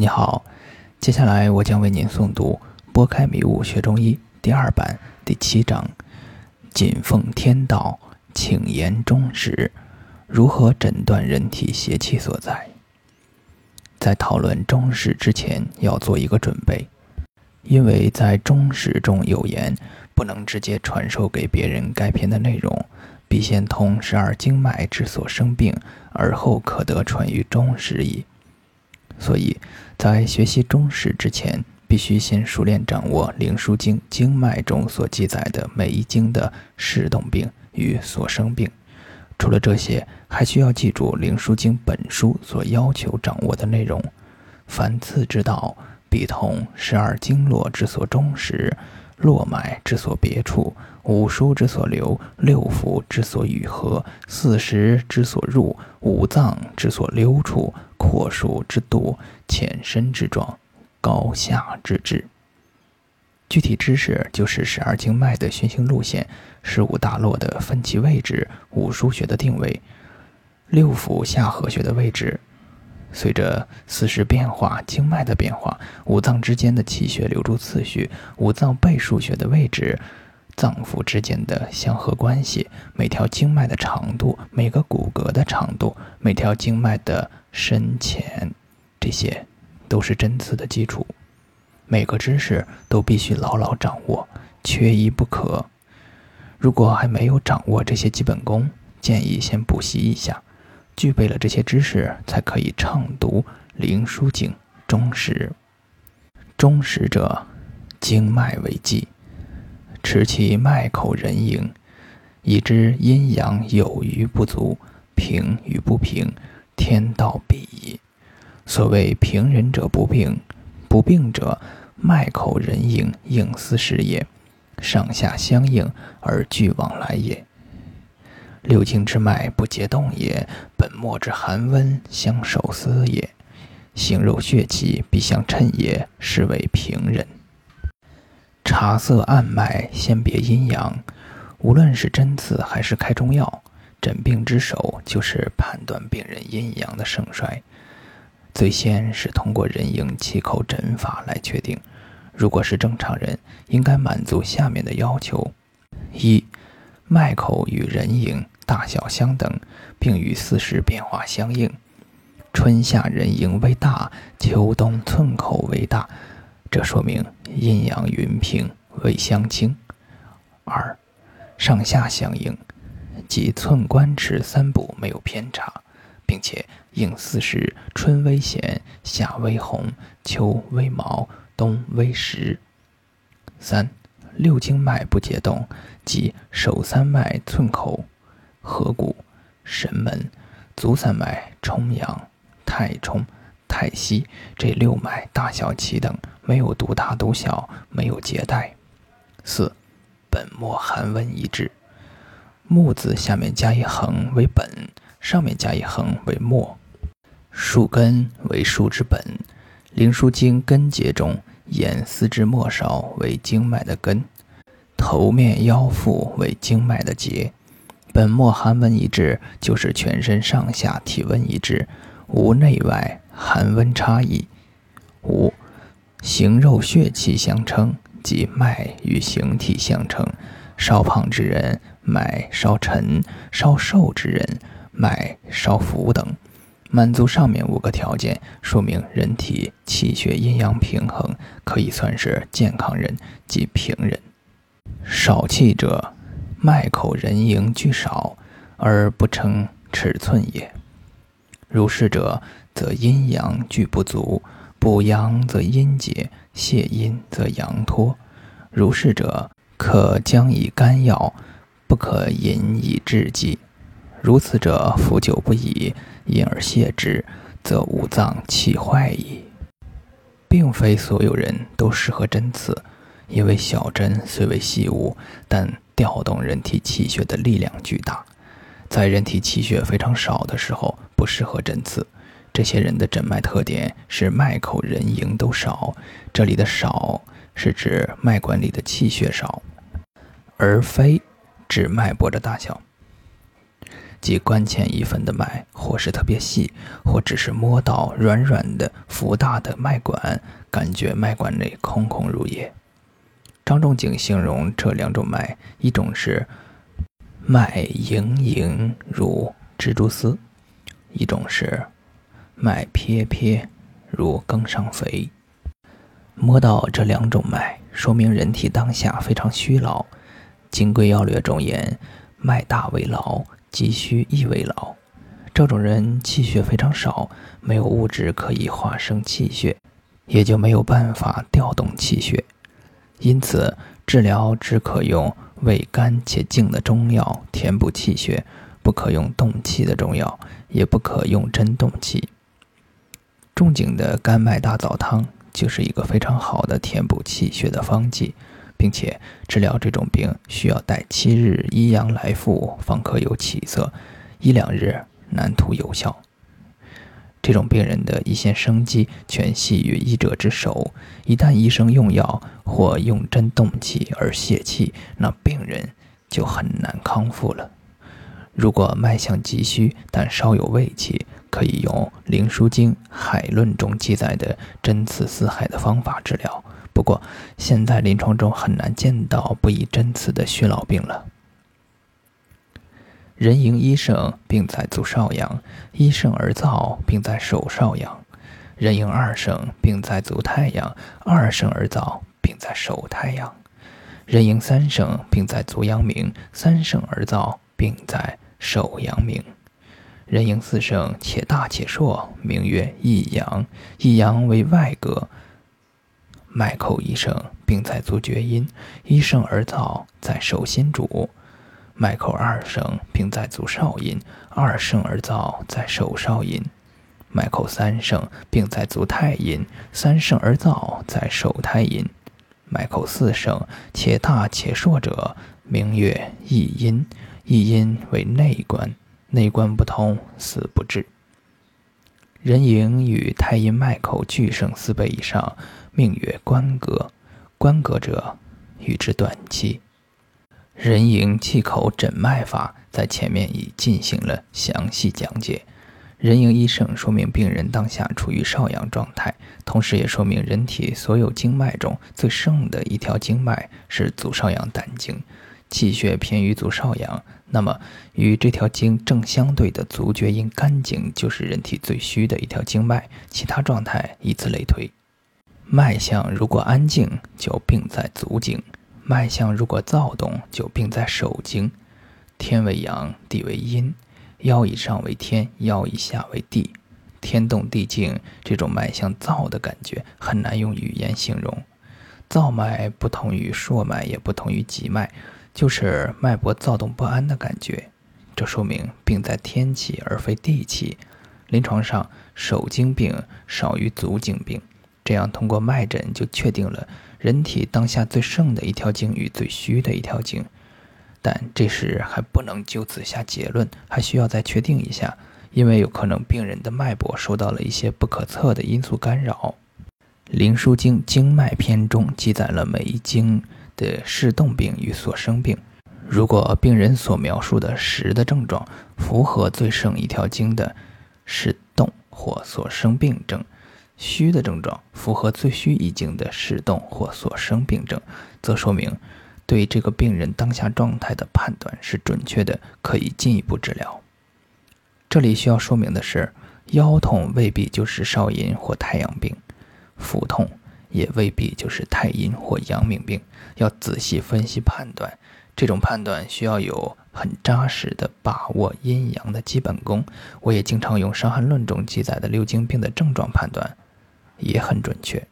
你好，接下来我将为您诵读《拨开迷雾学中医》第二版第七章：谨奉天道，请言中实。如何诊断人体邪气所在？在讨论中实之前，要做一个准备，因为在中实中有言，不能直接传授给别人该篇的内容，必先通十二经脉之所生病，而后可得传于中史矣。所以，在学习中史之前，必须先熟练掌握《灵枢经》经脉中所记载的每一经的视动病与所生病。除了这些，还需要记住《灵枢经》本书所要求掌握的内容。凡次之道，必通十二经络之所终始，络脉之所别处，五腧之所流，六腑之所与合，四时之所入，五脏之所溜处。阔数之度，浅深之状，高下之志。具体知识就是十二经脉的循行路线，十五大络的分歧位置，五腧穴的定位，六腑下颌穴的位置。随着四时变化，经脉的变化，五脏之间的气血流注次序，五脏背腧穴的位置。脏腑之间的相合关系，每条经脉的长度，每个骨骼的长度，每条经脉的深浅，这些都是针刺的基础。每个知识都必须牢牢掌握，缺一不可。如果还没有掌握这些基本功，建议先补习一下。具备了这些知识，才可以畅读《灵枢经》中实。中实者，经脉为纪。持其脉口人迎，以知阴阳有余不足，平与不平，天道必矣。所谓平人者不病，不病者脉口人迎，应思时也，上下相应而俱往来也。六经之脉不结动也，本末之寒温相守思也，形肉血气必相称也，是为平人。察色按脉，先别阴阳。无论是针刺还是开中药，诊病之首就是判断病人阴阳的盛衰。最先是通过人迎气口诊法来确定。如果是正常人，应该满足下面的要求：一、脉口与人迎大小相等，并与四时变化相应。春夏人迎为大，秋冬寸口为大。这说明阴阳匀平，未相倾。二，上下相应，即寸关尺三部没有偏差，并且应四时：春微咸，夏微红，秋微毛，冬微实。三，六经脉不结动，即手三脉寸口、合谷、神门，足三脉冲阳、太冲。太溪这六脉大小齐等，没有独大独小，没有结带。四，本末寒温一致。木字下面加一横为本，上面加一横为末。树根为树之本。灵枢经根节中，言四肢末梢为经脉的根，头面腰腹为经脉的节。本末寒温一致，就是全身上下体温一致，无内外。寒温差异。五，形肉血气相称，即脉与形体相称。稍胖之人脉稍沉，稍瘦之人脉稍浮等。满足上面五个条件，说明人体气血阴阳平衡，可以算是健康人，即平人。少气者，脉口人迎俱少，而不称尺寸也。如是者。则阴阳俱不足，补阳则阴竭，泻阴则阳脱。如是者，可将以甘药，不可饮以制剂。如此者，服久不已，因而泻之，则五脏气坏矣。并非所有人都适合针刺，因为小针虽为细物，但调动人体气血的力量巨大，在人体气血非常少的时候，不适合针刺。这些人的诊脉特点是脉口人迎都少，这里的少是指脉管里的气血少，而非指脉搏的大小。即关前一分的脉，或是特别细，或只是摸到软软的、浮大的脉管，感觉脉管内空空如也。张仲景形容这两种脉，一种是脉盈盈如蜘蛛丝，一种是脉撇撇如羹上肥。摸到这两种脉，说明人体当下非常虚劳。《金匮要略》中言：“脉大为劳，急需亦为劳。”这种人气血非常少，没有物质可以化生气血，也就没有办法调动气血。因此，治疗只可用味甘且静的中药填补气血，不可用动气的中药，也不可用针动气。仲景的甘麦大枣汤就是一个非常好的填补气血的方剂，并且治疗这种病需要待七日阴阳来复方可有起色，一两日难图有效。这种病人的一线生机全系于医者之手，一旦医生用药或用针动气而泄气，那病人就很难康复了。如果脉象急虚但稍有胃气，可以用《灵枢经·海论》中记载的针刺四海的方法治疗。不过，现在临床中很难见到不以针刺的虚老病了。人迎一盛，病在足少阳；一盛而燥，病在手少阳；人迎二盛，病在足太阳；二盛而燥，病在手太阳；人迎三盛，病在足阳明；三盛而燥，病在手阳明；人迎四盛，且大且硕，名曰一阳；一阳为外格，脉口一盛，病在足厥阴；一盛而燥，在手心主。脉口二声，并在足少阴；二盛而燥，在手少阴。脉口三声，并在足太阴；三盛而燥，在手太阴。脉口四声，且大且硕者，名曰一阴。一阴为内关，内关不通，死不治。人迎与太阴脉口俱盛四倍以上，命曰关格。关格者，与之短气。人迎气口诊脉法在前面已进行了详细讲解。人迎一盛，说明病人当下处于少阳状态，同时也说明人体所有经脉中最盛的一条经脉是足少阳胆经，气血偏于足少阳。那么与这条经正相对的足厥阴肝经就是人体最虚的一条经脉，其他状态以此类推。脉象如果安静，就病在足经。脉象如果躁动，就病在手经。天为阳，地为阴，腰以上为天，腰以下为地。天动地静，这种脉象躁的感觉很难用语言形容。躁脉不同于硕脉，也不同于急脉，就是脉搏躁动不安的感觉。这说明病在天气而非地气。临床上，手经病少于足经病。这样通过脉诊就确定了人体当下最盛的一条经与最虚的一条经，但这时还不能就此下结论，还需要再确定一下，因为有可能病人的脉搏受到了一些不可测的因素干扰。《灵枢经·经脉篇》中记载了每一经的视动病与所生病，如果病人所描述的实的症状符合最盛一条经的视动或所生病症。虚的症状符合最虚一经的视动或所生病症，则说明对这个病人当下状态的判断是准确的，可以进一步治疗。这里需要说明的是，腰痛未必就是少阴或太阳病，腹痛也未必就是太阴或阳明病，要仔细分析判断。这种判断需要有很扎实的把握阴阳的基本功。我也经常用《伤寒论》中记载的六经病的症状判断。也很准确。